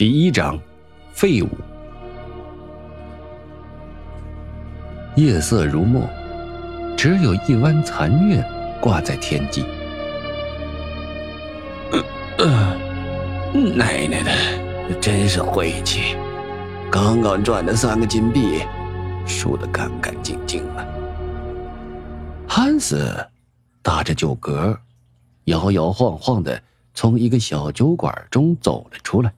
第一章，废物。夜色如墨，只有一弯残月挂在天际。奶奶的，真是晦气！刚刚赚的三个金币，输得干干净净了。汉斯打着酒嗝，摇摇晃晃的从一个小酒馆中走了出来。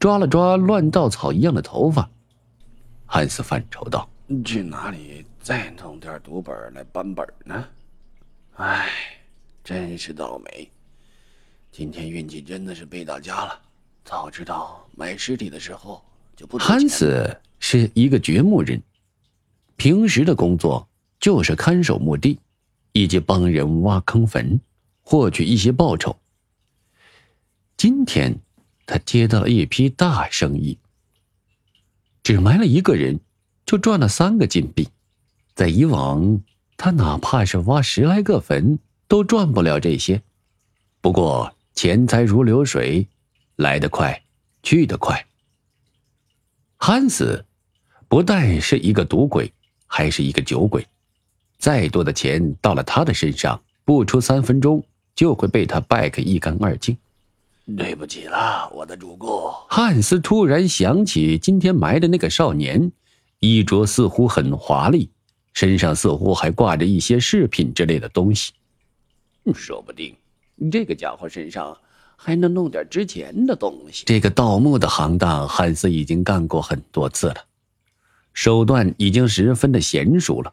抓了抓乱稻草一样的头发，汉斯犯愁道：“去哪里再弄点读本来扳本呢？哎，真是倒霉！今天运气真的是背到家了。早知道买尸体的时候就不……”汉斯是一个掘墓人，平时的工作就是看守墓地，以及帮人挖坑坟，获取一些报酬。今天。他接到了一批大生意，只埋了一个人，就赚了三个金币。在以往，他哪怕是挖十来个坟，都赚不了这些。不过钱财如流水，来得快，去得快。汉斯不但是一个赌鬼，还是一个酒鬼。再多的钱到了他的身上，不出三分钟就会被他败个一干二净。对不起了，我的主顾。汉斯突然想起今天埋的那个少年，衣着似乎很华丽，身上似乎还挂着一些饰品之类的东西。说不定这个家伙身上还能弄点值钱的东西。这个盗墓的行当，汉斯已经干过很多次了，手段已经十分的娴熟了。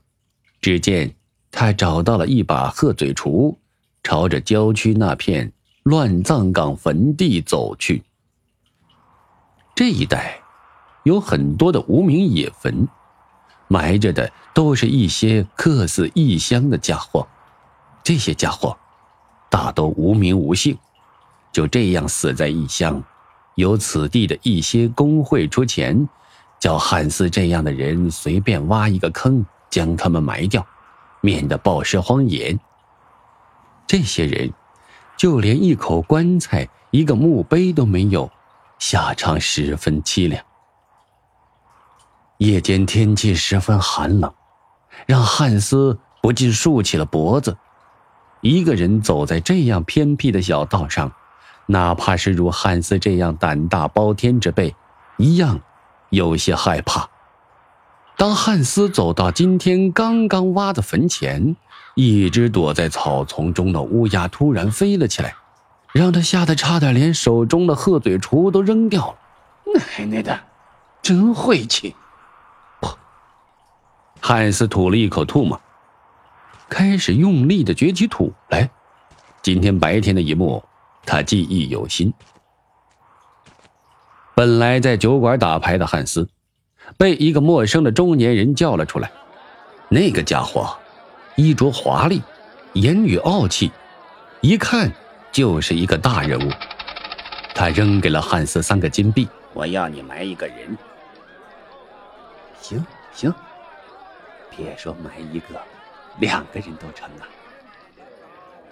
只见他找到了一把鹤嘴锄，朝着郊区那片。乱葬岗坟地走去。这一带有很多的无名野坟，埋着的都是一些客死异乡的家伙。这些家伙大都无名无姓，就这样死在异乡。由此地的一些工会出钱，叫汉斯这样的人随便挖一个坑，将他们埋掉，免得暴尸荒野。这些人。就连一口棺材、一个墓碑都没有，下场十分凄凉。夜间天气十分寒冷，让汉斯不禁竖起了脖子。一个人走在这样偏僻的小道上，哪怕是如汉斯这样胆大包天之辈，一样有些害怕。当汉斯走到今天刚刚挖的坟前，一只躲在草丛中的乌鸦突然飞了起来，让他吓得差点连手中的鹤嘴锄都扔掉了。奶奶的，真晦气！噗！汉斯吐了一口唾沫，开始用力的掘起土来。今天白天的一幕，他记忆犹新。本来在酒馆打牌的汉斯，被一个陌生的中年人叫了出来。那个家伙。衣着华丽，言语傲气，一看就是一个大人物。他扔给了汉斯三个金币，我要你埋一个人。行行，别说埋一个，两个人都成了。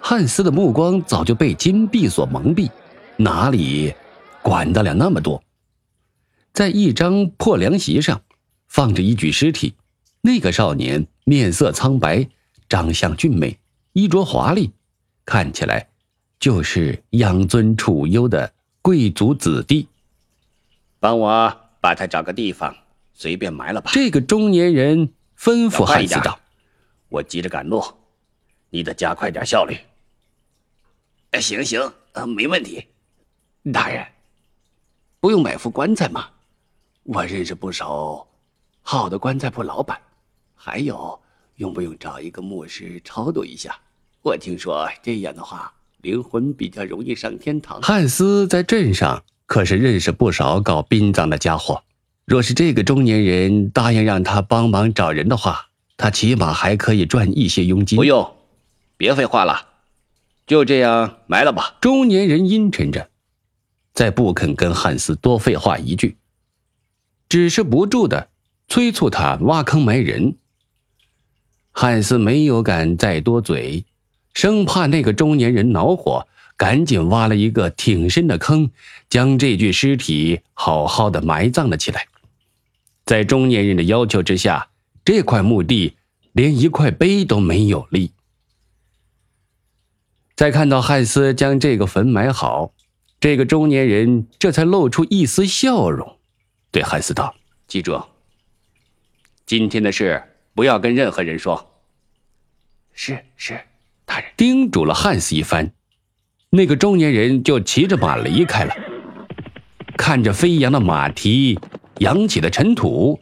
汉斯的目光早就被金币所蒙蔽，哪里管得了那么多？在一张破凉席上，放着一具尸体，那个少年面色苍白。长相俊美，衣着华丽，看起来就是养尊处优的贵族子弟。帮我把他找个地方随便埋了吧。这个中年人吩咐汉斯道：“我急着赶路，你得加快点效率。”哎，行行，没问题。大人，不用买副棺材吗？我认识不少好的棺材铺老板，还有。用不用找一个牧师超度一下？我听说这样的话，灵魂比较容易上天堂。汉斯在镇上可是认识不少搞殡葬的家伙，若是这个中年人答应让他帮忙找人的话，他起码还可以赚一些佣金。不用，别废话了，就这样埋了吧。中年人阴沉着，再不肯跟汉斯多废话一句，只是不住的催促他挖坑埋人。汉斯没有敢再多嘴，生怕那个中年人恼火，赶紧挖了一个挺深的坑，将这具尸体好好的埋葬了起来。在中年人的要求之下，这块墓地连一块碑都没有立。在看到汉斯将这个坟埋好，这个中年人这才露出一丝笑容，对汉斯道：“记住，今天的事不要跟任何人说。”“是是，大人。”叮嘱了汉斯一番。那个中年人就骑着马离开了，看着飞扬的马蹄，扬起的尘土，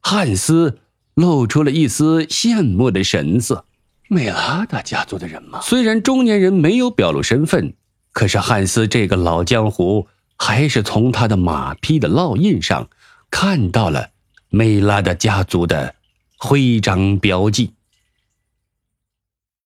汉斯露出了一丝羡慕的神色。美拉达家族的人吗？虽然中年人没有表露身份，可是汉斯这个老江湖还是从他的马匹的烙印上看到了美拉达家族的徽章标记。